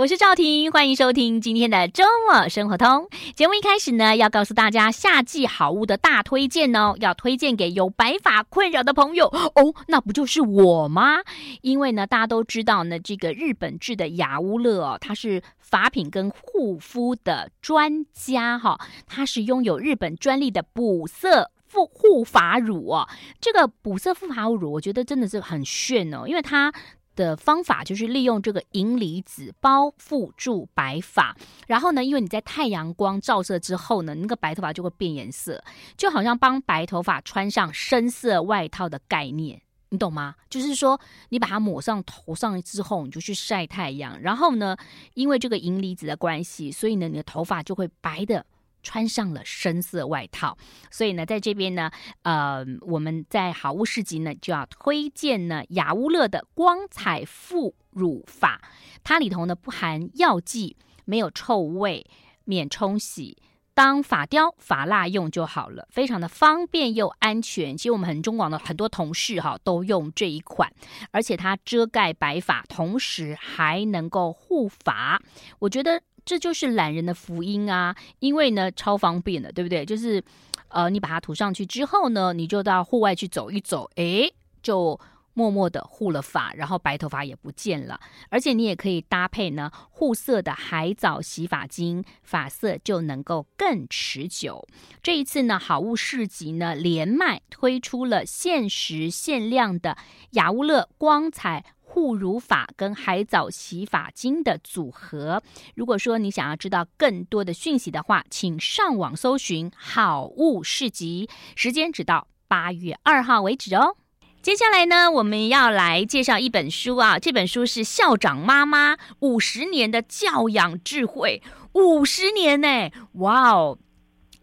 我是赵婷，欢迎收听今天的周末生活通节目。一开始呢，要告诉大家夏季好物的大推荐哦，要推荐给有白发困扰的朋友哦，那不就是我吗？因为呢，大家都知道呢，这个日本制的雅乌乐哦，它是发品跟护肤的专家哈、它是拥有日本专利的补色护护发乳哦。这个补色护发乳，我觉得真的是很炫哦，因为它。的方法就是利用这个银离子包覆住白发，然后呢，因为你在太阳光照射之后呢，那个白头发就会变颜色，就好像帮白头发穿上深色外套的概念，你懂吗？就是说你把它抹上头上之后，你就去晒太阳，然后呢，因为这个银离子的关系，所以呢，你的头发就会白的。穿上了深色外套，所以呢，在这边呢，呃，我们在好物市集呢就要推荐呢雅乌乐的光彩护乳发，它里头呢不含药剂，没有臭味，免冲洗，当发雕、发蜡用就好了，非常的方便又安全。其实我们很中广的很多同事哈都用这一款，而且它遮盖白发，同时还能够护发，我觉得。这就是懒人的福音啊！因为呢，超方便的，对不对？就是，呃，你把它涂上去之后呢，你就到户外去走一走，诶，就默默的护了发，然后白头发也不见了。而且你也可以搭配呢护色的海藻洗发精，发色就能够更持久。这一次呢，好物市集呢连麦推出了限时限量的雅乌乐光彩。护乳法跟海藻洗发精的组合。如果说你想要知道更多的讯息的话，请上网搜寻好物市集，时间只到八月二号为止哦。接下来呢，我们要来介绍一本书啊，这本书是《校长妈妈五十年的教养智慧》，五十年呢，哇哦！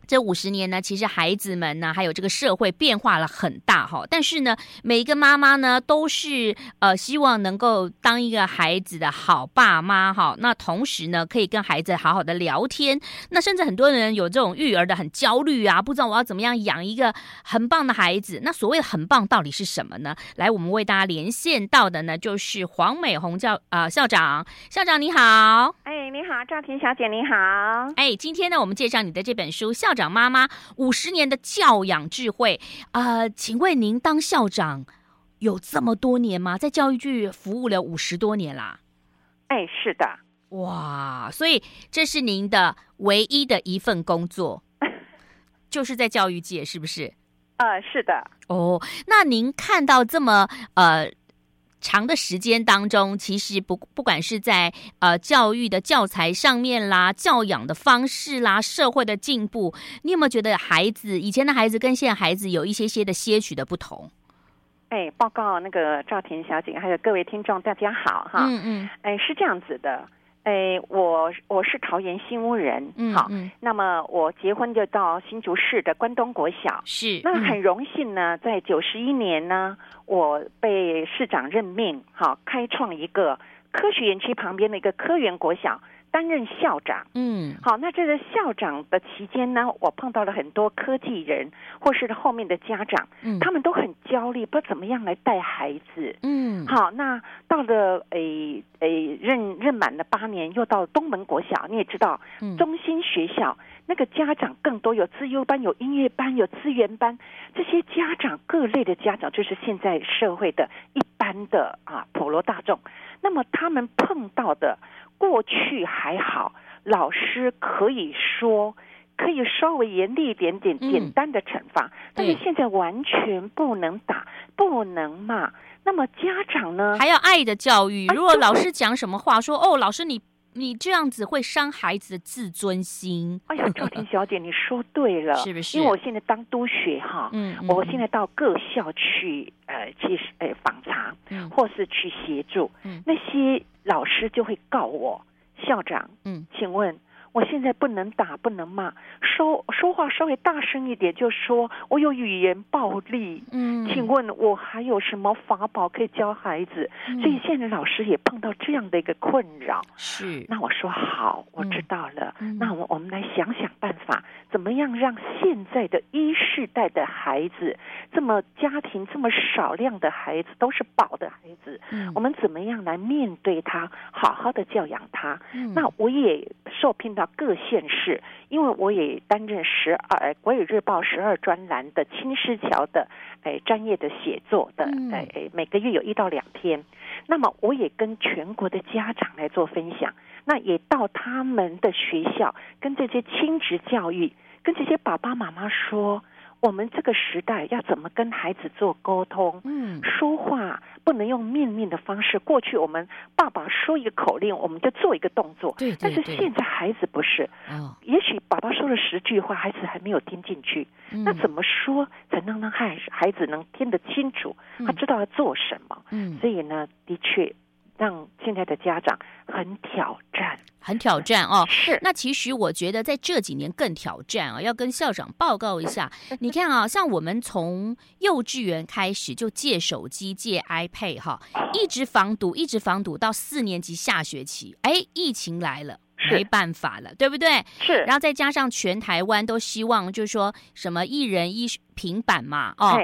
这五十年呢，其实孩子们呢，还有这个社会变化了很大哈。但是呢，每一个妈妈呢，都是呃希望能够当一个孩子的好爸妈哈。那同时呢，可以跟孩子好好的聊天。那甚至很多人有这种育儿的很焦虑啊，不知道我要怎么样养一个很棒的孩子。那所谓的很棒到底是什么呢？来，我们为大家连线到的呢，就是黄美红教啊、呃、校长。校长你好，哎，你好，赵婷小姐你好。哎，今天呢，我们介绍你的这本书校。校长妈妈五十年的教养智慧啊、呃，请问您当校长有这么多年吗？在教育局服务了五十多年啦。哎，是的，哇，所以这是您的唯一的一份工作，就是在教育界，是不是？呃，是的。哦，那您看到这么呃。长的时间当中，其实不不管是在呃教育的教材上面啦，教养的方式啦，社会的进步，你有没有觉得孩子以前的孩子跟现在孩子有一些些的些许的不同？哎，报告那个赵婷小姐，还有各位听众，大家好哈。嗯嗯。哎，是这样子的。哎，我我是桃园新屋人，嗯，好，嗯，那么我结婚就到新竹市的关东国小，是，那很荣幸呢，在九十一年呢，我被市长任命，好，开创一个科学园区旁边的一个科园国小。担任校长，嗯，好，那这个校长的期间呢，我碰到了很多科技人，或是后面的家长，嗯，他们都很焦虑，不知道怎么样来带孩子，嗯，好，那到了诶诶任任满了八年，又到东门国小，你也知道，嗯，中心学校那个家长更多，有资优班，有音乐班，有资源班，这些家长各类的家长，就是现在社会的一般的啊普罗大众，那么他们碰到的。过去还好，老师可以说可以稍微严厉一点点，简单的惩罚。嗯、但是现在完全不能打，不能骂。那么家长呢？还要爱的教育。如果老师讲什么话，说哦，老师你你这样子会伤孩子的自尊心。哎呀，赵婷小姐，你说对了，是不是？因为我现在当督学哈，嗯，嗯，我现在到各校去呃去呃访查，嗯，或是去协助，嗯，那些。老师就会告我校长，嗯，请问我现在不能打，不能骂，说说话稍微大声一点，就说我有语言暴力。嗯，请问我还有什么法宝可以教孩子？嗯、所以现在老师也碰到这样的一个困扰。是，那我说好，我知道了。嗯、那我我们来想想办法，怎么样让现在的一世代的孩子，这么家庭这么少量的孩子，都是宝的孩子，嗯、我们怎么样来面对他，好好的教养他？嗯、那我也受聘到各县市，因为我也担任十二国语日报十二专栏的青石桥的诶专业的写作的诶每个月有一到两篇，那么我也跟全国的家长来做分享，那也到他们的学校跟这些亲职教育，跟这些爸爸妈妈说。我们这个时代要怎么跟孩子做沟通？嗯，说话不能用命令的方式。过去我们爸爸说一个口令，我们就做一个动作。对，对，但是现在孩子不是。哦，也许爸爸说了十句话，孩子还没有听进去。嗯，那怎么说才能让孩孩子能听得清楚？他知道要做什么？嗯，所以呢，的确。让现在的家长很挑战，很挑战哦。是，那其实我觉得在这几年更挑战啊，要跟校长报告一下。你看啊，像我们从幼稚园开始就借手机、借 iPad 哈，一直防堵，一直防堵到四年级下学期。哎，疫情来了，没办法了，对不对？是。然后再加上全台湾都希望，就是说什么一人一平板嘛，哦。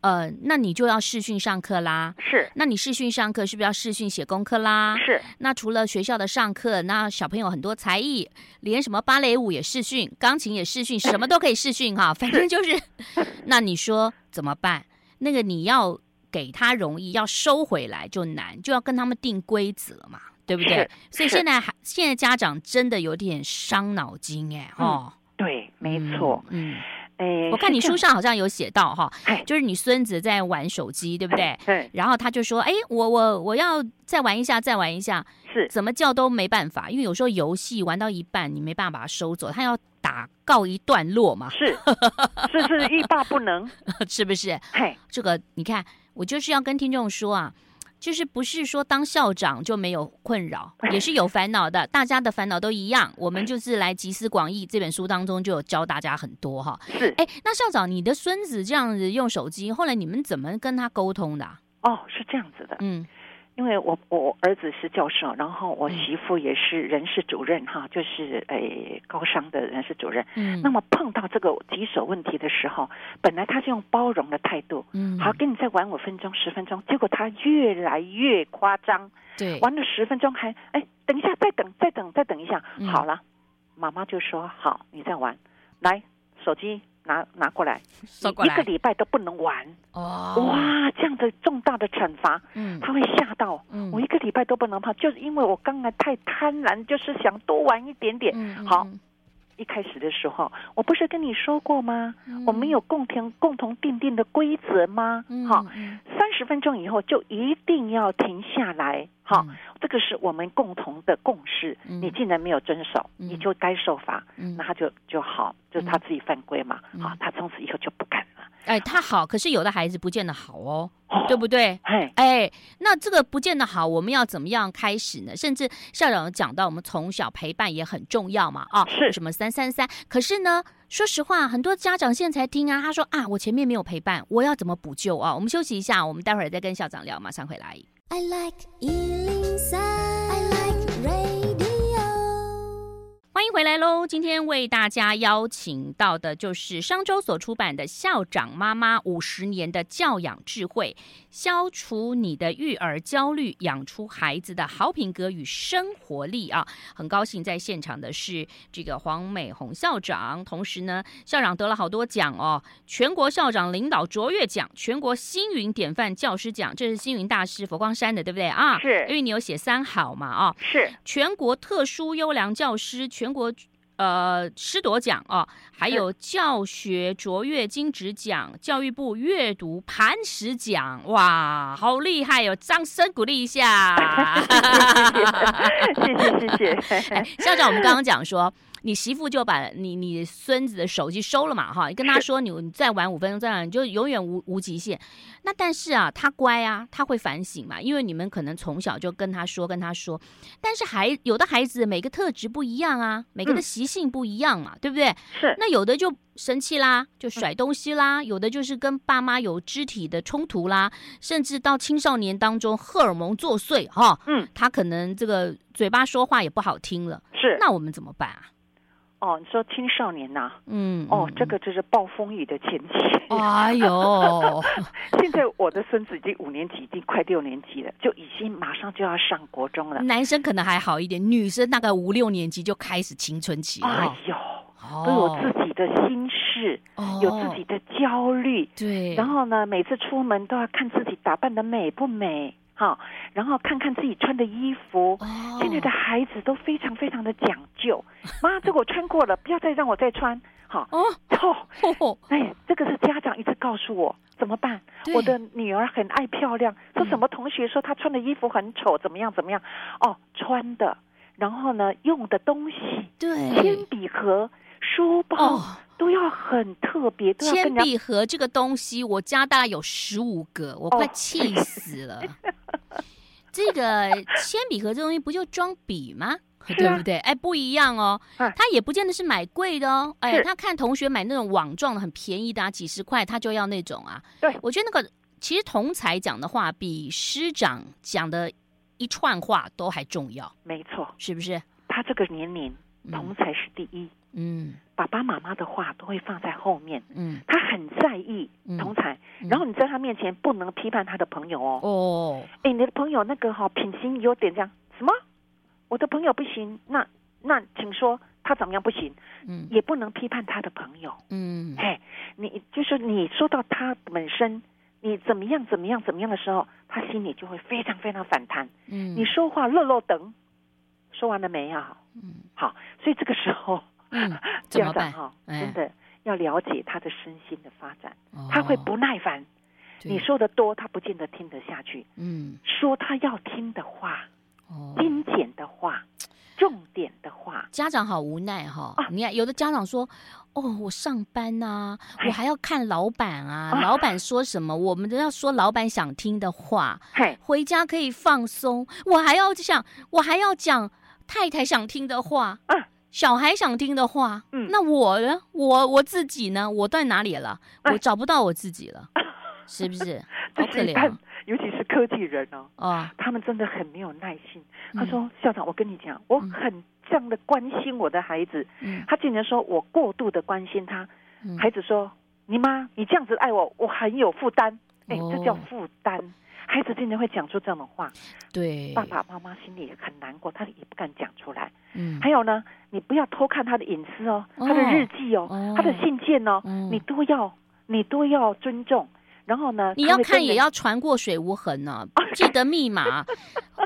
呃，那你就要视讯上课啦。是，那你视讯上课是不是要视讯写功课啦？是。那除了学校的上课，那小朋友很多才艺，连什么芭蕾舞也视讯，钢琴也视讯，什么都可以视讯哈。反正就是，那你说怎么办？那个你要给他容易，要收回来就难，就要跟他们定规则嘛，对不对？所以现在还现在家长真的有点伤脑筋哎，哦、嗯，对，没错，嗯。嗯我看你书上好像有写到哈，就是你孙子在玩手机，对不对？对。然后他就说：“哎，我我我要再玩一下，再玩一下。”是。怎么叫都没办法，因为有时候游戏玩到一半，你没办法把它收走，他要打告一段落嘛。是。是是欲罢不能，是不是？嘿，这个你看，我就是要跟听众说啊。就是不是说当校长就没有困扰，也是有烦恼的。大家的烦恼都一样，我们就是来集思广益。这本书当中就有教大家很多哈。是，哎，那校长，你的孙子这样子用手机，后来你们怎么跟他沟通的？哦，是这样子的，嗯。因为我我儿子是教授，然后我媳妇也是人事主任哈，就是诶高商的人事主任。嗯，那么碰到这个棘手问题的时候，本来他是用包容的态度，嗯，好，跟你再玩五分钟、十分钟，结果他越来越夸张，对，玩了十分钟还哎，等一下，再等，再等，再等一下，嗯、好了，妈妈就说好，你再玩，来手机。拿拿过来，过来一个礼拜都不能玩哦！哇，这样的重大的惩罚，嗯，他会吓到。嗯，我一个礼拜都不能跑，就是因为我刚才太贪婪，就是想多玩一点点。嗯，好，一开始的时候，我不是跟你说过吗？嗯，我们有共同共同定定的规则吗？嗯，好，三十分钟以后就一定要停下来。好，这个是我们共同的共识。你既然没有遵守，你就该受罚。那他就就好，就他自己犯规嘛。好，他从此以后就不敢了。哎，他好，可是有的孩子不见得好哦，对不对？哎哎，那这个不见得好，我们要怎么样开始呢？甚至校长讲到，我们从小陪伴也很重要嘛。啊，是什么三三三？可是呢，说实话，很多家长现在才听啊，他说啊，我前面没有陪伴，我要怎么补救啊？我们休息一下，我们待会儿再跟校长聊，马上回来。I like 欢迎回来喽！今天为大家邀请到的就是商周所出版的《校长妈妈五十年的教养智慧》，消除你的育儿焦虑，养出孩子的好品格与生活力啊！很高兴在现场的是这个黄美红校长，同时呢，校长得了好多奖哦，全国校长领导卓越奖、全国星云典范教师奖，这是星云大师佛光山的，对不对啊？是，因为你有写三好嘛啊？是，全国特殊优良教师全。中国呃师铎奖啊，还有教学卓越金质奖、教育部阅读磐石奖，哇，好厉害哟、哦！掌声鼓励一下，谢 谢谢谢。谢谢谢谢 哎，校长，我们刚刚讲说，你媳妇就把你你孙子的手机收了嘛，哈，你跟他说你你再玩五分钟，再玩你就永远无无极限。那但是啊，他乖啊，他会反省嘛，因为你们可能从小就跟他说跟他说，但是孩有的孩子每个特质不一样啊，每个的习性不一样嘛，嗯、对不对？是。那有的就生气啦，就甩东西啦，嗯、有的就是跟爸妈有肢体的冲突啦，甚至到青少年当中荷尔蒙作祟哈，嗯，他可能这个嘴巴说话也不好听了，是。那我们怎么办啊？哦，你说青少年呐、啊，嗯，哦，这个就是暴风雨的前期。哎呦，现在我的孙子已经五年级，已经快六年级了，就已经马上就要上国中了。男生可能还好一点，女生大概五六年级就开始青春期了。哎呦，都有自己的心事，哦、有自己的焦虑。对，然后呢，每次出门都要看自己打扮的美不美。好，然后看看自己穿的衣服。Oh. 现在的孩子都非常非常的讲究。妈，这个我穿过了，不要再让我再穿。好，哦，哦，哎，这个是家长一直告诉我怎么办？我的女儿很爱漂亮，说什么同学说她穿的衣服很丑，怎么样怎么样？哦，穿的，然后呢，用的东西，对，铅笔盒、书包。Oh. 都要很特别，铅笔盒这个东西，我家大概有十五个，我快气死了。哦、这个铅笔盒这东西不就装笔吗？对不对？哎，不一样哦，他也不见得是买贵的哦。哎，他看同学买那种网状的很便宜的啊，几十块，他就要那种啊。对，我觉得那个其实同才讲的话比师长讲的一串话都还重要。没错，是不是？他这个年龄，同才是第一。嗯。爸爸妈妈的话都会放在后面，嗯，他很在意同才，嗯、然后你在他面前不能批判他的朋友哦，哦，哎，你的朋友那个哈、哦、品行有点这样，什么？我的朋友不行，那那请说他怎么样不行？嗯，也不能批判他的朋友，嗯，哎，你就是你说到他本身，你怎么样怎么样怎么样的时候，他心里就会非常非常反弹，嗯，你说话漏漏等，说完了没有？嗯，好，所以这个时候。嗯，家长哈，真的要了解他的身心的发展，他会不耐烦。你说的多，他不见得听得下去。嗯，说他要听的话，哦精简的话，重点的话。家长好无奈哈！你看，有的家长说：“哦，我上班呐，我还要看老板啊，老板说什么，我们都要说老板想听的话。回家可以放松，我还要想，我还要讲太太想听的话。”小孩想听的话，嗯，那我呢？我我自己呢？我在哪里了？我找不到我自己了，是不是？好可怜，尤其是科技人哦，啊，他们真的很没有耐心。他说：“校长，我跟你讲，我很这样的关心我的孩子。”嗯，他竟然说我过度的关心他。孩子说：“你妈，你这样子爱我，我很有负担。”哎，这叫负担。孩子竟然会讲出这样的话，对，爸爸妈妈心里很难过，他也不敢讲出来。嗯，还有呢，你不要偷看他的隐私哦，他的日记哦，他的信件哦，你都要，你都要尊重。然后呢，你要看也要传过水无痕呢，记得密码。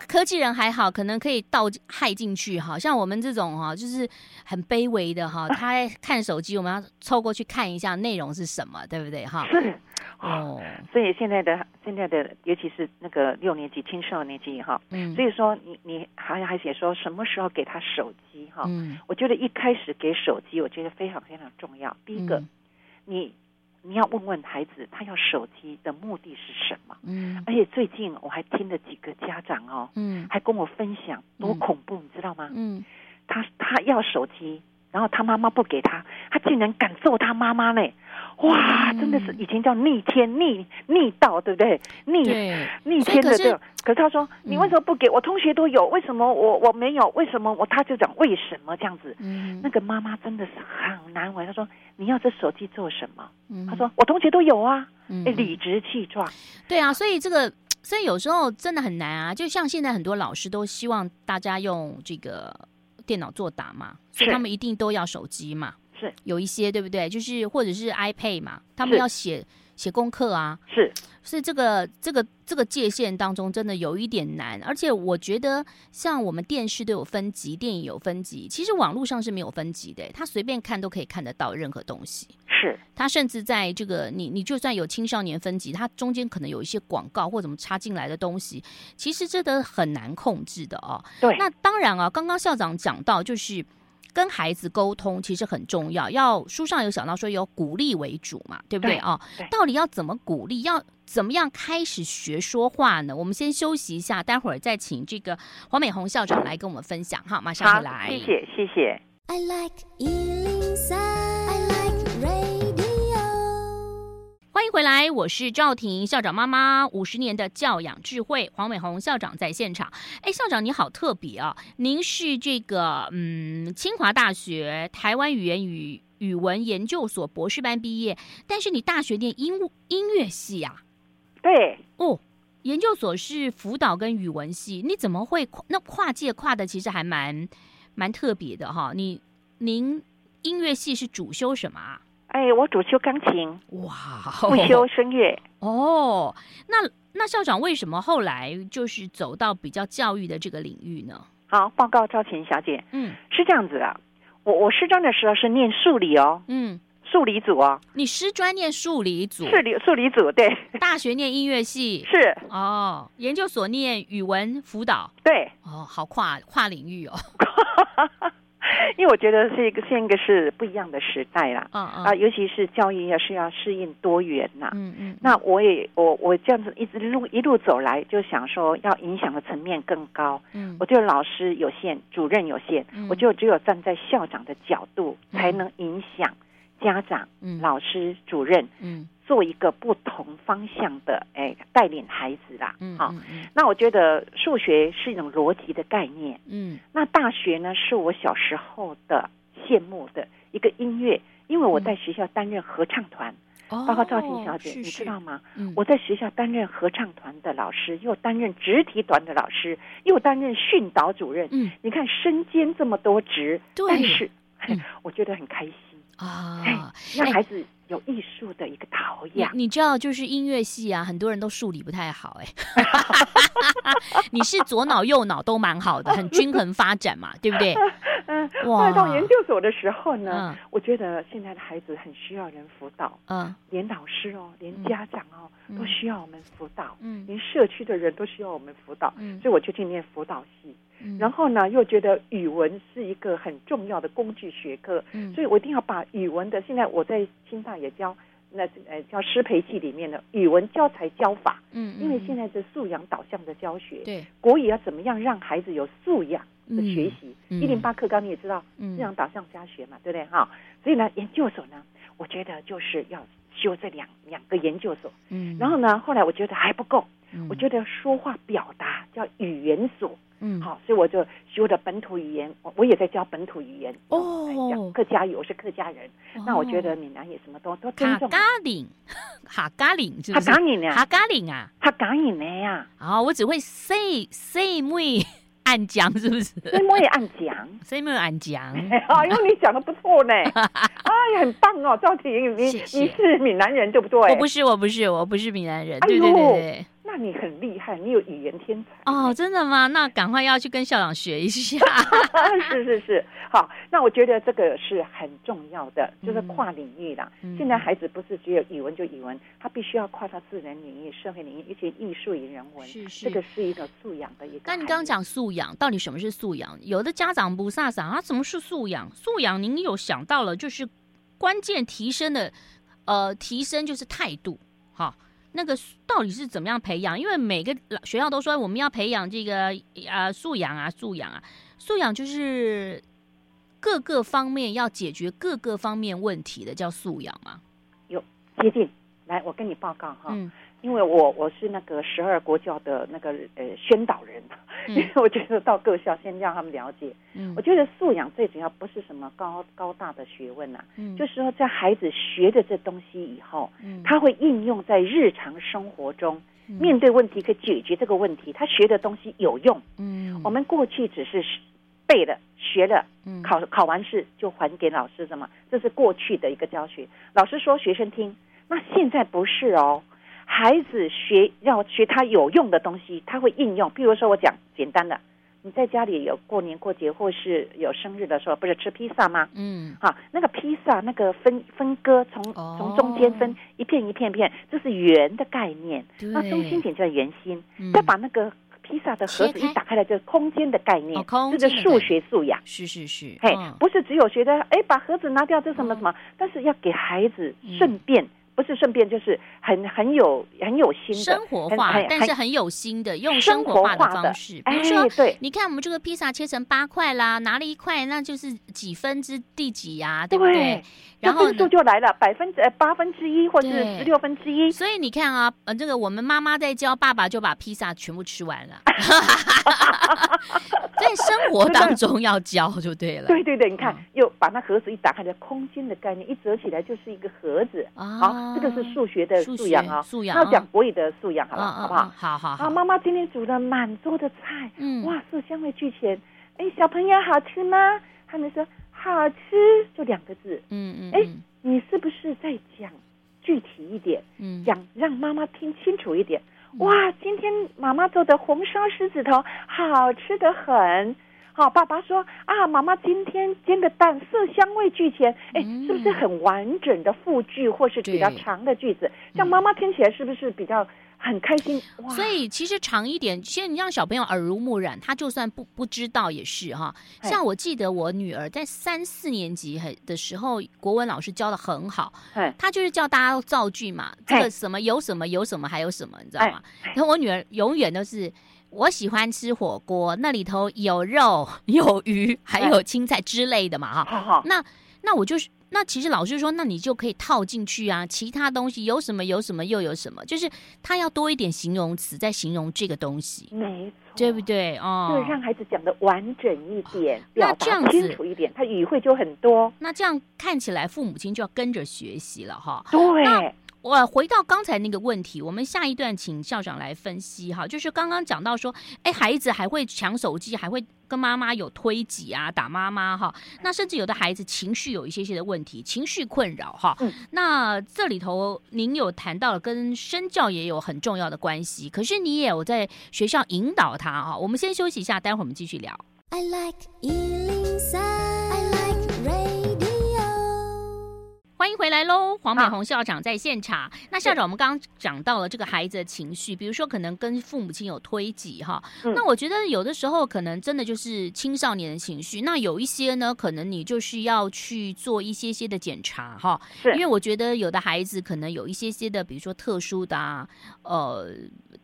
科技人还好，可能可以盗害进去哈，像我们这种哈，就是很卑微的哈，他看手机，我们要凑过去看一下内容是什么，对不对哈？是。哦，所以现在的现在的，尤其是那个六年级青少年级哈，嗯，所以说你你还还写说什么时候给他手机哈，嗯，我觉得一开始给手机，我觉得非常非常重要。第一个，你你要问问孩子，他要手机的目的是什么？嗯，而且最近我还听了几个家长哦，嗯，还跟我分享多恐怖，你知道吗？嗯，他他要手机，然后他妈妈不给他，他竟然敢揍他妈妈呢。哇，真的是以前叫逆天逆逆道，对不对？逆对逆天的这种。可是他说：“你为什么不给我？同学都有，为什么我我没有？为什么我？”他就讲为什么这样子。嗯，那个妈妈真的是很难为。他说：“你要这手机做什么？”嗯，他说：“我同学都有啊。”嗯，理直气壮。对啊，所以这个，所以有时候真的很难啊。就像现在很多老师都希望大家用这个电脑作答嘛，所以他们一定都要手机嘛。是有一些对不对？就是或者是 iPad 嘛，他们要写写功课啊。是，是这个这个这个界限当中真的有一点难。而且我觉得，像我们电视都有分级，电影有分级，其实网络上是没有分级的。他随便看都可以看得到任何东西。是，他甚至在这个你你就算有青少年分级，它中间可能有一些广告或怎么插进来的东西，其实这都很难控制的哦。对，那当然啊，刚刚校长讲到就是。跟孩子沟通其实很重要，要书上有讲到说有鼓励为主嘛，对不对啊？到底要怎么鼓励？要怎么样开始学说话呢？我们先休息一下，待会儿再请这个黄美红校长来跟我们分享哈，马上回来。谢谢，谢谢。I like 回来，我是赵婷校长妈妈，五十年的教养智慧，黄美红校长在现场。哎，校长你好特别啊！您是这个嗯，清华大学台湾语言与语文研究所博士班毕业，但是你大学念音音乐系啊？对哦，研究所是辅导跟语文系，你怎么会那跨界跨的其实还蛮蛮特别的哈？你您音乐系是主修什么啊？哎，我主修钢琴，哇，副修声乐。哦，那那校长为什么后来就是走到比较教育的这个领域呢？好，报告赵琴小姐，嗯，是这样子的。我我师专的时候是念数理哦，嗯，数理组哦。你师专念数理组，数理数理组对。大学念音乐系是哦，研究所念语文辅导对。哦，好跨跨领域哦。因为我觉得是一个现一个是不一样的时代啦，啊、uh, uh. 呃、尤其是教育要是要适应多元呐，嗯嗯，那我也我我这样子一直路一路走来，就想说要影响的层面更高，嗯，我觉得老师有限，主任有限，嗯、我就只有站在校长的角度，才能影响家长、嗯、老师、主任，嗯。做一个不同方向的，哎，带领孩子啦，嗯，好，那我觉得数学是一种逻辑的概念，嗯，那大学呢是我小时候的羡慕的一个音乐，因为我在学校担任合唱团，哦，包括赵婷小姐，你知道吗？我在学校担任合唱团的老师，又担任直体团的老师，又担任训导主任，嗯，你看身兼这么多职，但是 我觉得很开心。啊，让孩子。有艺术的一个陶养，你知道，就是音乐系啊，很多人都数理不太好哎。你是左脑右脑都蛮好的，很均衡发展嘛，对不对？嗯，哇。到研究所的时候呢，我觉得现在的孩子很需要人辅导，嗯，连老师哦，连家长哦，都需要我们辅导，嗯，连社区的人都需要我们辅导，嗯，所以我就去念辅导系。然后呢，又觉得语文是一个很重要的工具学科，嗯，所以我一定要把语文的。现在我在清大也教，那呃叫师培系里面的语文教材教法，嗯，因为现在是素养导向的教学，对，国语要怎么样让孩子有素养的学习？一零八课纲你也知道，素养导向家学嘛，对不对？哈，所以呢，研究所呢，我觉得就是要修这两两个研究所，嗯，然后呢，后来我觉得还不够，我觉得说话表达叫语言所。嗯，好，所以我就修的本土语言，我我也在教本土语言哦。客家语，我是客家人，那我觉得闽南语什么都都尊重。哈嘎岭，哈嘎岭，哈嘎岭啊，哈嘎岭啊，哈嘎岭的呀。啊，我只会 say say 妹暗讲，是不是？say 妹暗讲，say 妹暗讲。哎呦，你讲的不错呢，哎，很棒哦，赵婷，你你是闽南人对不对？我不是，我不是，我不是闽南人，对对对。那你很厉害，你有语言天才哦！真的吗？那赶快要去跟校长学一下。是是是，好。那我觉得这个是很重要的，就是跨领域啦。嗯、现在孩子不是只有语文就语文，他必须要跨到自然领域、社会领域，一些艺术与人文。是是，这个是一个素养的一个。那你刚刚讲素养，到底什么是素养？有的家长不飒飒啊，什么是素养？素养您有想到了，就是关键提升的，呃，提升就是态度，哈。那个到底是怎么样培养？因为每个学校都说我们要培养这个啊素养啊素养啊素养，就是各个方面要解决各个方面问题的叫素养嘛？有接近，来我跟你报告哈。嗯因为我我是那个十二国教的那个呃宣导人，因为 我觉得到各校先让他们了解。嗯，我觉得素养最主要不是什么高高大的学问呐，嗯，就是说在孩子学的这东西以后，嗯，他会应用在日常生活中，面对问题可以解决这个问题，他学的东西有用。嗯，我们过去只是背了学了，考考完试就还给老师什么，这是过去的一个教学，老师说学生听，那现在不是哦。孩子学要学他有用的东西，他会应用。比如说，我讲简单的，你在家里有过年过节或是有生日的时候，不是吃披萨吗？嗯，好，那个披萨那个分分割，从从中间分一片一片片，这是圆的概念。对那中心点叫圆心，嗯、再把那个披萨的盒子一打开来，就是空间的概念，这个数学素养，是是是，嘿，不是只有学的，哎，把盒子拿掉，这什么什么，但是要给孩子顺便。不是顺便，就是很很有很有心的生活化，但是很有心的用生活化的方式。比如说，对，你看我们这个披萨切成八块啦，拿了一块，那就是几分之第几呀，对不对？然后分数就来了，百分之呃八分之一或者是十六分之一。所以你看啊，呃，这个我们妈妈在教，爸爸就把披萨全部吃完了。在生活当中要教就对了。对对对，你看，又把那盒子一打开，的空间的概念一折起来就是一个盒子啊。这个是数学的素养啊，素养。那讲国语的素养，好不好？好不好？好好。啊，妈妈今天煮了满桌的菜，嗯，哇，色香味俱全。哎，小朋友好吃吗？他们说好吃，就两个字。嗯嗯。哎，你是不是在讲具体一点？嗯，讲让妈妈听清楚一点。哇，今天妈妈做的红烧狮子头好吃得很。好，爸爸说啊，妈妈今天煎的蛋色香味俱全，哎，是不是很完整的复句，或是比较长的句子？像妈妈听起来是不是比较很开心？哇！所以其实长一点，其实你让小朋友耳濡目染，他就算不不知道也是哈。像我记得我女儿在三四年级很的时候，国文老师教的很好，他就是叫大家造句嘛，这个什么有什么有什么还有什么，你知道吗？然后我女儿永远都是。我喜欢吃火锅，那里头有肉、有鱼，还有青菜之类的嘛，哈。那那我就是，那其实老师说，那你就可以套进去啊。其他东西有什么有什么又有什么，就是他要多一点形容词在形容这个东西，没错，对不对？哦，就是让孩子讲的完整一点，那这样子清楚一点，他语汇就很多。那这样看起来，父母亲就要跟着学习了，哈。对。我回到刚才那个问题，我们下一段请校长来分析哈，就是刚刚讲到说，哎，孩子还会抢手机，还会跟妈妈有推挤啊，打妈妈哈，那甚至有的孩子情绪有一些些的问题，情绪困扰哈，嗯、那这里头您有谈到了跟身教也有很重要的关系，可是你也有在学校引导他哈，我们先休息一下，待会儿我们继续聊。I like 欢迎回来喽，黄美红校长在现场。啊、那校长，我们刚刚讲到了这个孩子的情绪，比如说可能跟父母亲有推挤哈。嗯、那我觉得有的时候可能真的就是青少年的情绪。那有一些呢，可能你就是要去做一些些的检查哈。是因为我觉得有的孩子可能有一些些的，比如说特殊的啊，呃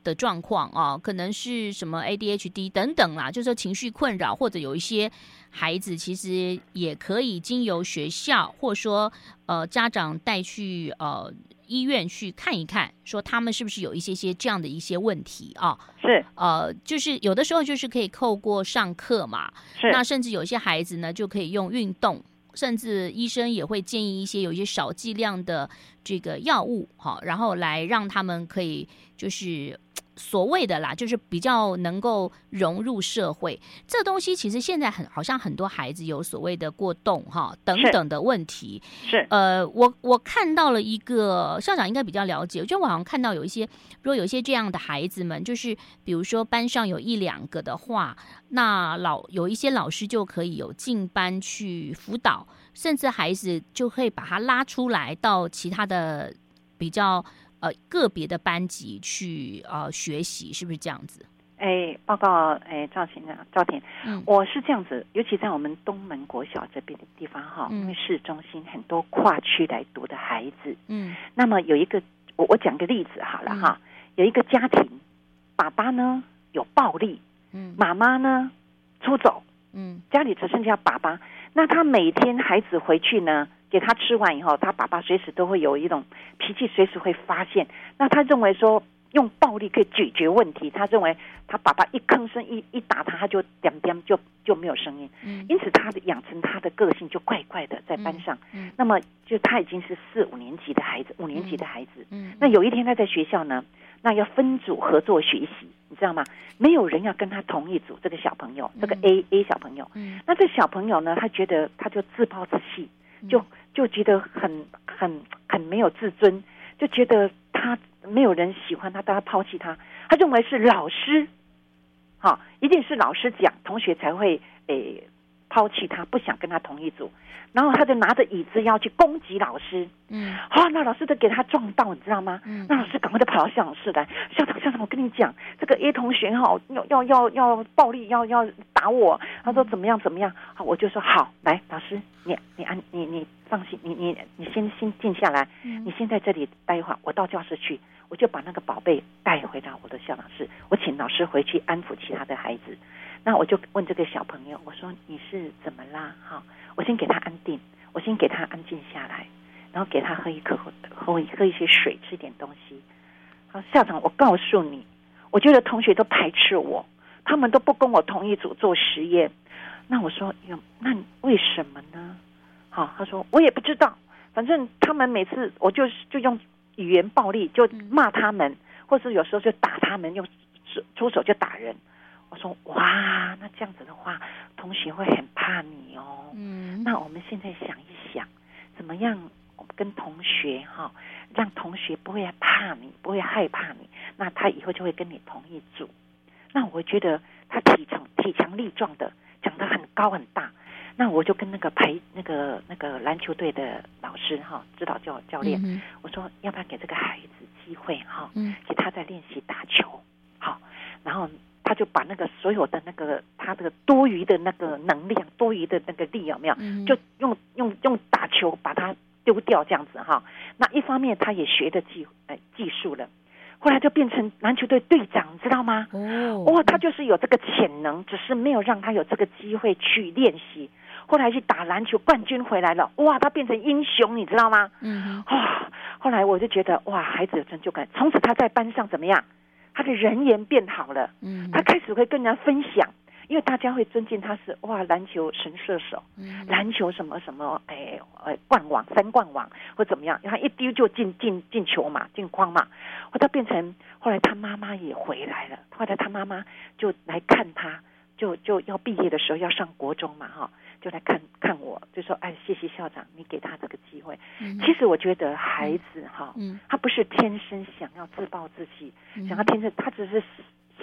的状况啊，可能是什么 ADHD 等等啦，就是说情绪困扰，或者有一些。孩子其实也可以经由学校，或者说呃家长带去呃医院去看一看，说他们是不是有一些些这样的一些问题啊？是呃，就是有的时候就是可以透过上课嘛，是那甚至有些孩子呢就可以用运动，甚至医生也会建议一些有一些少剂量的这个药物，哈，然后来让他们可以就是。所谓的啦，就是比较能够融入社会。这东西其实现在很好像很多孩子有所谓的过动哈等等的问题。是呃，我我看到了一个校长应该比较了解，就我好像看到有一些，如果有一些这样的孩子们，就是比如说班上有一两个的话，那老有一些老师就可以有进班去辅导，甚至孩子就可以把他拉出来到其他的比较。呃，个别的班级去呃学习，是不是这样子？哎，报告，哎，赵婷啊，赵婷，嗯，我是这样子，尤其在我们东门国小这边的地方哈，嗯、因为市中心很多跨区来读的孩子，嗯，那么有一个，我我讲个例子好了哈，嗯、有一个家庭，爸爸呢有暴力，嗯，妈妈呢出走，嗯，家里只剩下爸爸，那他每天孩子回去呢？给他吃完以后，他爸爸随时都会有一种脾气，随时会发现。那他认为说用暴力可以解决问题。他认为他爸爸一吭声一一打他，他就点点就就没有声音。嗯，因此他的养成他的个性就怪怪的，在班上。嗯，嗯那么就他已经是四五年级的孩子，五年级的孩子。嗯，那有一天他在学校呢，那要分组合作学习，你知道吗？没有人要跟他同一组。这个小朋友，这个 A A 小朋友。嗯，那这小朋友呢，他觉得他就自暴自弃，就。就觉得很很很没有自尊，就觉得他没有人喜欢他，大家抛弃他。他认为是老师，好，一定是老师讲，同学才会诶抛弃他，不想跟他同一组，然后他就拿着椅子要去攻击老师。嗯，啊，那老师都给他撞到，你知道吗？嗯，那老师赶快就跑到校长室来，校长校长，我跟你讲，这个 A 同学哈，要要要要暴力，要要打我。他说怎么样怎么样？好，我就说好，来，老师，你你安你你放心，你你你先先静下来，你先在这里待一会儿，我到教室去，我就把那个宝贝带回到我的校长室，我请老师回去安抚其他的孩子。那我就问这个小朋友，我说你是怎么啦？好，我先给他安定，我先给他安静下来，然后给他喝一口喝喝一些水，吃点东西。好，校长，我告诉你，我觉得同学都排斥我，他们都不跟我同一组做实验。那我说有，那为什么呢？好，他说我也不知道，反正他们每次我就是就用语言暴力就骂他们，或是有时候就打他们，用出手就打人。我说哇，那这样子的话，同学会很怕你哦。嗯，那我们现在想一想，怎么样跟同学哈、哦，让同学不会怕你，不会害怕你，那他以后就会跟你同一组。那我觉得他体强体强力壮的，长得很高很大。那我就跟那个陪那个那个篮球队的老师哈、哦，指导教教练，嗯、我说要不要给这个孩子机会哈，哦嗯、给他在练习打球，好，然后。他就把那个所有的那个他的多余的那个能量、多余的那个力有没有？就用用用打球把它丢掉，这样子哈。那一方面他也学的技呃技术了，后来就变成篮球队队长，知道吗？哦，哇，他就是有这个潜能，只是没有让他有这个机会去练习。后来去打篮球冠军回来了，哇，他变成英雄，你知道吗？嗯，啊，后来我就觉得哇，孩子有成就感，从此他在班上怎么样？他的人缘变好了，嗯，他开始会跟人家分享，因为大家会尊敬他是哇篮球神射手，嗯，篮球什么什么，哎，哎冠王三冠王或怎么样，然后一丢就进进进球嘛，进框嘛，后他变成后来他妈妈也回来了，后来他妈妈就来看他，就就要毕业的时候要上国中嘛，哈。就来看看我，就说：“哎，谢谢校长，你给他这个机会。嗯”其实我觉得孩子哈，嗯，他不是天生想要自暴自弃，嗯、想要天生，他只是。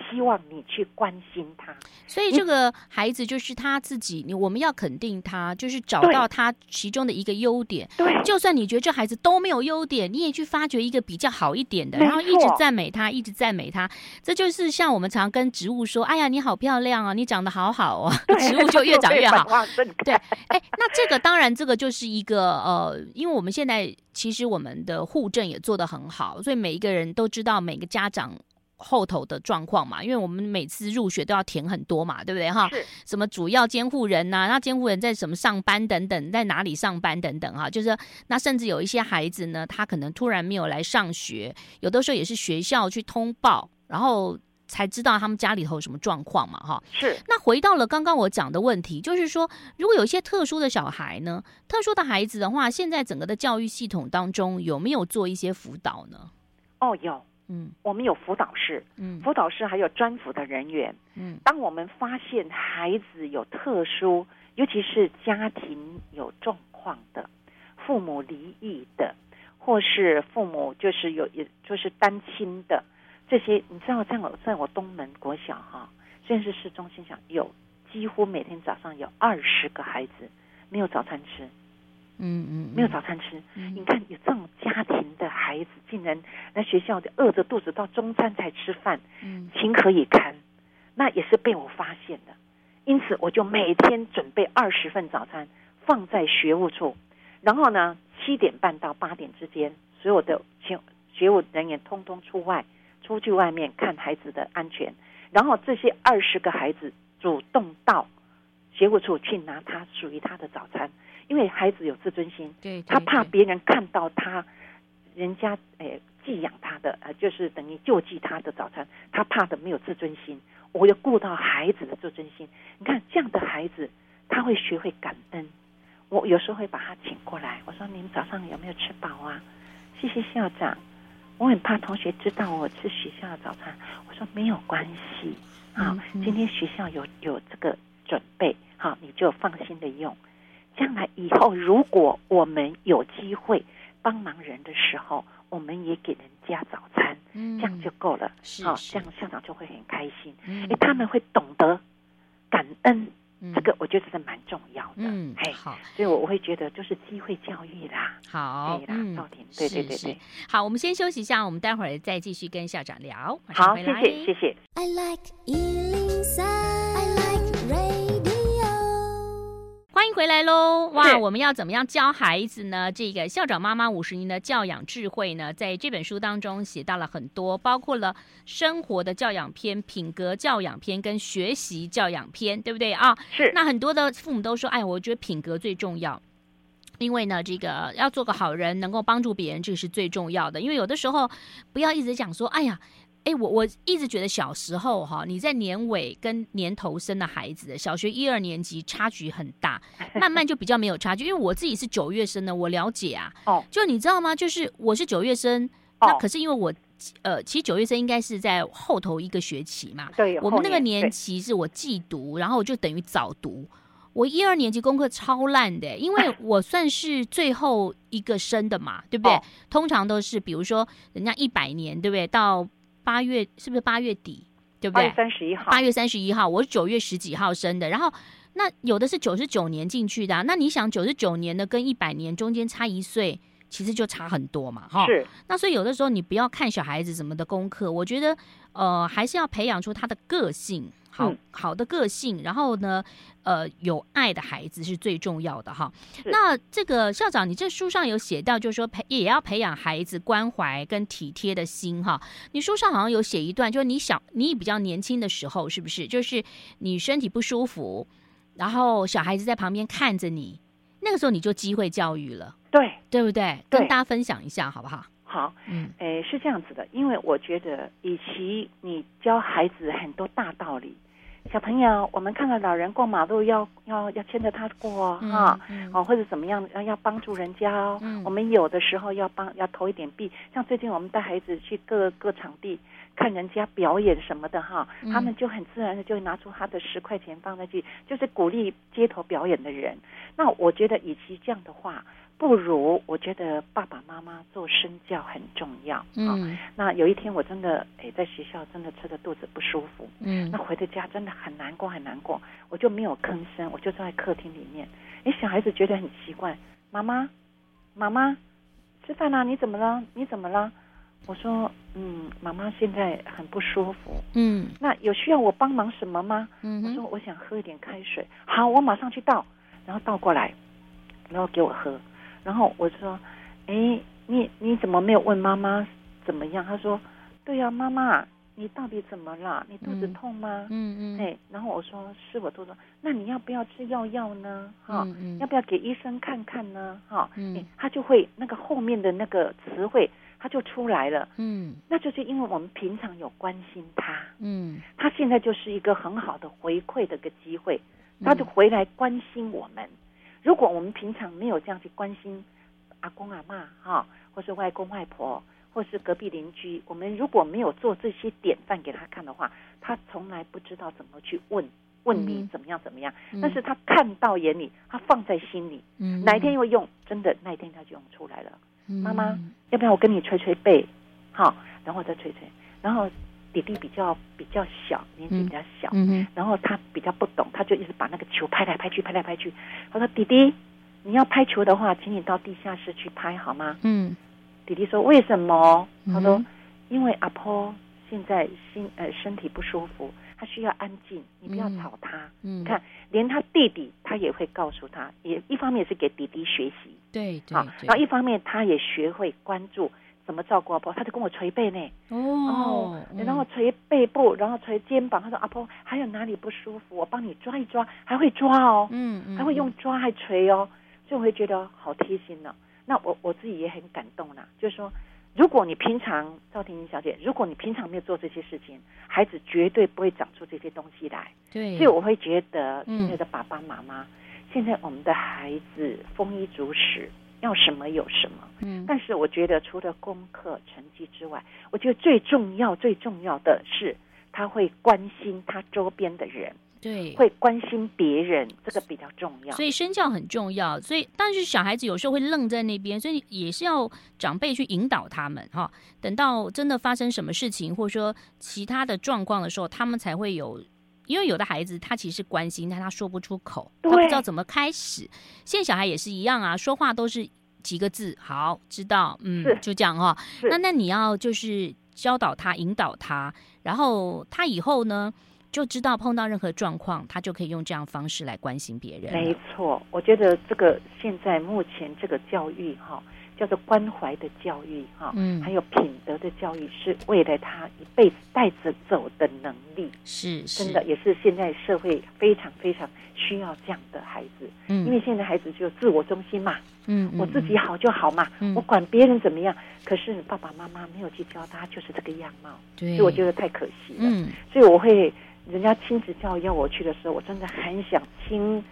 希望你去关心他，所以这个孩子就是他自己。你我们要肯定他，就是找到他其中的一个优点。对，就算你觉得这孩子都没有优点，你也去发掘一个比较好一点的，然后一直赞美他，一直赞美他。这就是像我们常跟植物说：“哎呀，你好漂亮啊，你长得好好哦。” 植物就越长越好。对，哎，那这个当然，这个就是一个呃，因为我们现在其实我们的户政也做得很好，所以每一个人都知道每个家长。后头的状况嘛，因为我们每次入学都要填很多嘛，对不对哈？是什么主要监护人呐、啊？那监护人在什么上班等等，在哪里上班等等哈？就是那甚至有一些孩子呢，他可能突然没有来上学，有的时候也是学校去通报，然后才知道他们家里头有什么状况嘛哈。是。那回到了刚刚我讲的问题，就是说，如果有一些特殊的小孩呢，特殊的孩子的话，现在整个的教育系统当中有没有做一些辅导呢？哦，有。嗯，我们有辅导室，嗯，辅导室还有专辅的人员，嗯，当我们发现孩子有特殊，尤其是家庭有状况的，父母离异的，或是父母就是有，也就是单亲的这些，你知道，在我在我东门国小哈，虽然是市中心小，有几乎每天早上有二十个孩子没有早餐吃。嗯嗯，没有早餐吃。嗯、你看有这种家庭的孩子，竟然来学校就饿着肚子到中餐才吃饭，嗯，情何以堪？那也是被我发现的。因此，我就每天准备二十份早餐放在学务处，然后呢，七点半到八点之间，所有的学学务人员通通出外，出去外面看孩子的安全。然后这些二十个孩子主动到学务处去拿他属于他的早餐。因为孩子有自尊心，对，对，对，他怕别人看到他，人家诶寄养他的，呃，就是等于救济他的早餐，他怕的没有自尊心。我要顾到孩子的自尊心。你看这样的孩子，他会学会感恩。我有时候会把他请过来，我说：“你们早上有没有吃饱啊？”谢谢校长。我很怕同学知道我吃学校的早餐。我说：“没有关系，好，今天学校有有这个准备，好，你就放心的用。”将来以后，如果我们有机会帮忙人的时候，我们也给人家早餐，嗯、这样就够了。好，这样校长就会很开心，因为、嗯、他们会懂得感恩，嗯、这个我觉得是蛮重要的。嗯，嘿，好，所以我我会觉得就是机会教育啦。好，对啦，赵婷、嗯，对对对对。好，我们先休息一下，我们待会儿再继续跟校长聊。好，谢谢谢谢。I like 回来喽！哇，我们要怎么样教孩子呢？这个校长妈妈五十年的教养智慧呢，在这本书当中写到了很多，包括了生活的教养篇、品格教养篇跟学习教养篇，对不对啊？是。那很多的父母都说：“哎，我觉得品格最重要，因为呢，这个要做个好人，能够帮助别人，这个是最重要的。因为有的时候不要一直讲说：‘哎呀。’”哎，我我一直觉得小时候哈，你在年尾跟年头生的孩子，小学一二年级差距很大，慢慢就比较没有差距。因为我自己是九月生的，我了解啊。哦，就你知道吗？就是我是九月生，那可是因为我呃，其实九月生应该是在后头一个学期嘛。对，我们那个年级是我寄读，然后就等于早读。我一二年级功课超烂的，因为 我算是最后一个生的嘛，对不对？通常都是比如说人家一百年，对不对？到八月是不是八月底？对不对？八月三十一号。八月三十一号，我是九月十几号生的。然后那有的是九十九年进去的啊，那你想九十九年的跟一百年中间差一岁，其实就差很多嘛，哈。是。那所以有的时候你不要看小孩子什么的功课，我觉得呃还是要培养出他的个性。好好的个性，然后呢，呃，有爱的孩子是最重要的哈。那这个校长，你这书上有写到，就是说培也要培养孩子关怀跟体贴的心哈。你书上好像有写一段，就是你小你比较年轻的时候，是不是？就是你身体不舒服，然后小孩子在旁边看着你，那个时候你就机会教育了，对对不对？跟大家分享一下好不好？好，嗯，诶，是这样子的，因为我觉得，与其你教孩子很多大道理。小朋友，我们看到老人过马路要要要牵着他过哈，哦、或者怎么样要要帮助人家哦。嗯、我们有的时候要帮要投一点币，像最近我们带孩子去各各场地看人家表演什么的哈，嗯、他们就很自然的就会拿出他的十块钱放在去，就是鼓励街头表演的人。那我觉得，与其这样的话。不如我觉得爸爸妈妈做身教很重要。嗯、哦，那有一天我真的哎在学校真的吃的肚子不舒服。嗯，那回到家真的很难过很难过，我就没有吭声，我就坐在客厅里面。哎，小孩子觉得很奇怪，妈妈，妈妈，吃饭啦？你怎么了？你怎么了？我说，嗯，妈妈现在很不舒服。嗯，那有需要我帮忙什么吗？嗯，我说我想喝一点开水。好，我马上去倒，然后倒过来，然后给我喝。然后我说：“哎，你你怎么没有问妈妈怎么样？”他说：“对呀，妈妈，你到底怎么了？你肚子痛吗？”嗯嗯。哎，然后我说：“是我肚子痛。那你要不要吃药药呢？哈，要不要给医生看看呢？哈，嗯，他就会那个后面的那个词汇，他就出来了。嗯，那就是因为我们平常有关心他。嗯，他现在就是一个很好的回馈的一个机会，他就回来关心我们。”如果我们平常没有这样去关心阿公阿妈哈，或是外公外婆，或是隔壁邻居，我们如果没有做这些典范给他看的话，他从来不知道怎么去问问你怎么样怎么样。嗯、但是他看到眼里，他放在心里，嗯、哪一天会用，真的那一天他就用出来了。嗯、妈妈，要不要我跟你捶捶背？好，然后再捶捶，然后。弟弟比较比较小，年纪比较小，嗯嗯、然后他比较不懂，他就一直把那个球拍来拍去，拍来拍去。他说：“弟弟，你要拍球的话，请你到地下室去拍好吗？”嗯，弟弟说：“为什么？”他说：“因为阿婆现在心呃身体不舒服，他需要安静，你不要吵他。嗯”你看，连他弟弟他也会告诉他，也一方面是给弟弟学习，对对，好，然后一方面他也学会关注。怎么照顾阿婆？他就跟我捶背呢。哦，然后捶背部，然后捶肩膀。他说：“阿婆还有哪里不舒服？我帮你抓一抓，还会抓哦。嗯嗯，还会用抓还捶哦，所以我会觉得好贴心呢。那我我自己也很感动啦。就是说，如果你平常赵婷婷小姐，如果你平常没有做这些事情，孩子绝对不会长出这些东西来。对，所以我会觉得，现在的爸爸妈妈，现在我们的孩子丰衣足食。要什么有什么，嗯，但是我觉得除了功课成绩之外，我觉得最重要最重要的是他会关心他周边的人，对，会关心别人，这个比较重要。所以身教很重要，所以但是小孩子有时候会愣在那边，所以也是要长辈去引导他们哈。等到真的发生什么事情，或者说其他的状况的时候，他们才会有。因为有的孩子他其实关心，但他说不出口，他不知道怎么开始。现在小孩也是一样啊，说话都是几个字，好，知道，嗯，就这样哈、哦。那那你要就是教导他，引导他，然后他以后呢就知道碰到任何状况，他就可以用这样方式来关心别人。没错，我觉得这个现在目前这个教育哈。叫做关怀的教育，哈，嗯，还有品德的教育，是为了他一辈子带着走的能力，是，是。真的，也是现在社会非常非常需要这样的孩子，嗯，因为现在孩子就自我中心嘛，嗯，我自己好就好嘛，嗯，我管别人怎么样，可是爸爸妈妈没有去教他，就是这个样貌，对，所以我觉得太可惜了，嗯，所以我会，人家亲子教育要我去的时候，我真的很想亲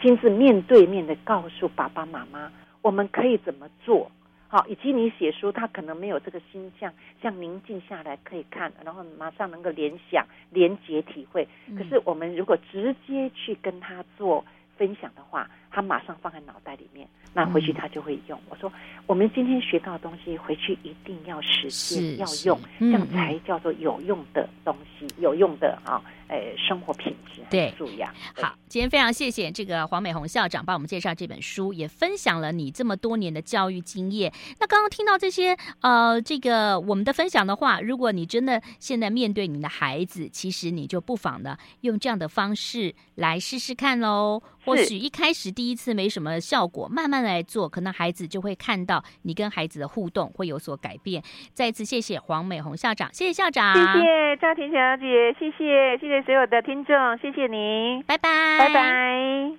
亲自面对面的告诉爸爸妈妈。我们可以怎么做？好，以及你写书，他可能没有这个心象，像宁静下来可以看，然后马上能够联想、连结、体会。可是我们如果直接去跟他做分享的话，他马上放在脑袋里面，那回去他就会用。我说，我们今天学到的东西，回去一定要实践，要用，这样才叫做有用的东西，有用的啊。呃，生活品质对，素养。好，今天非常谢谢这个黄美红校长帮我们介绍这本书，也分享了你这么多年的教育经验。那刚刚听到这些呃，这个我们的分享的话，如果你真的现在面对你的孩子，其实你就不妨呢用这样的方式来试试看喽。或许一开始第一次没什么效果，慢慢来做，可能孩子就会看到你跟孩子的互动会有所改变。再次谢谢黄美红校长，谢谢校长，谢谢赵婷小姐，谢谢谢谢。所有的听众，谢谢您，拜拜，拜拜。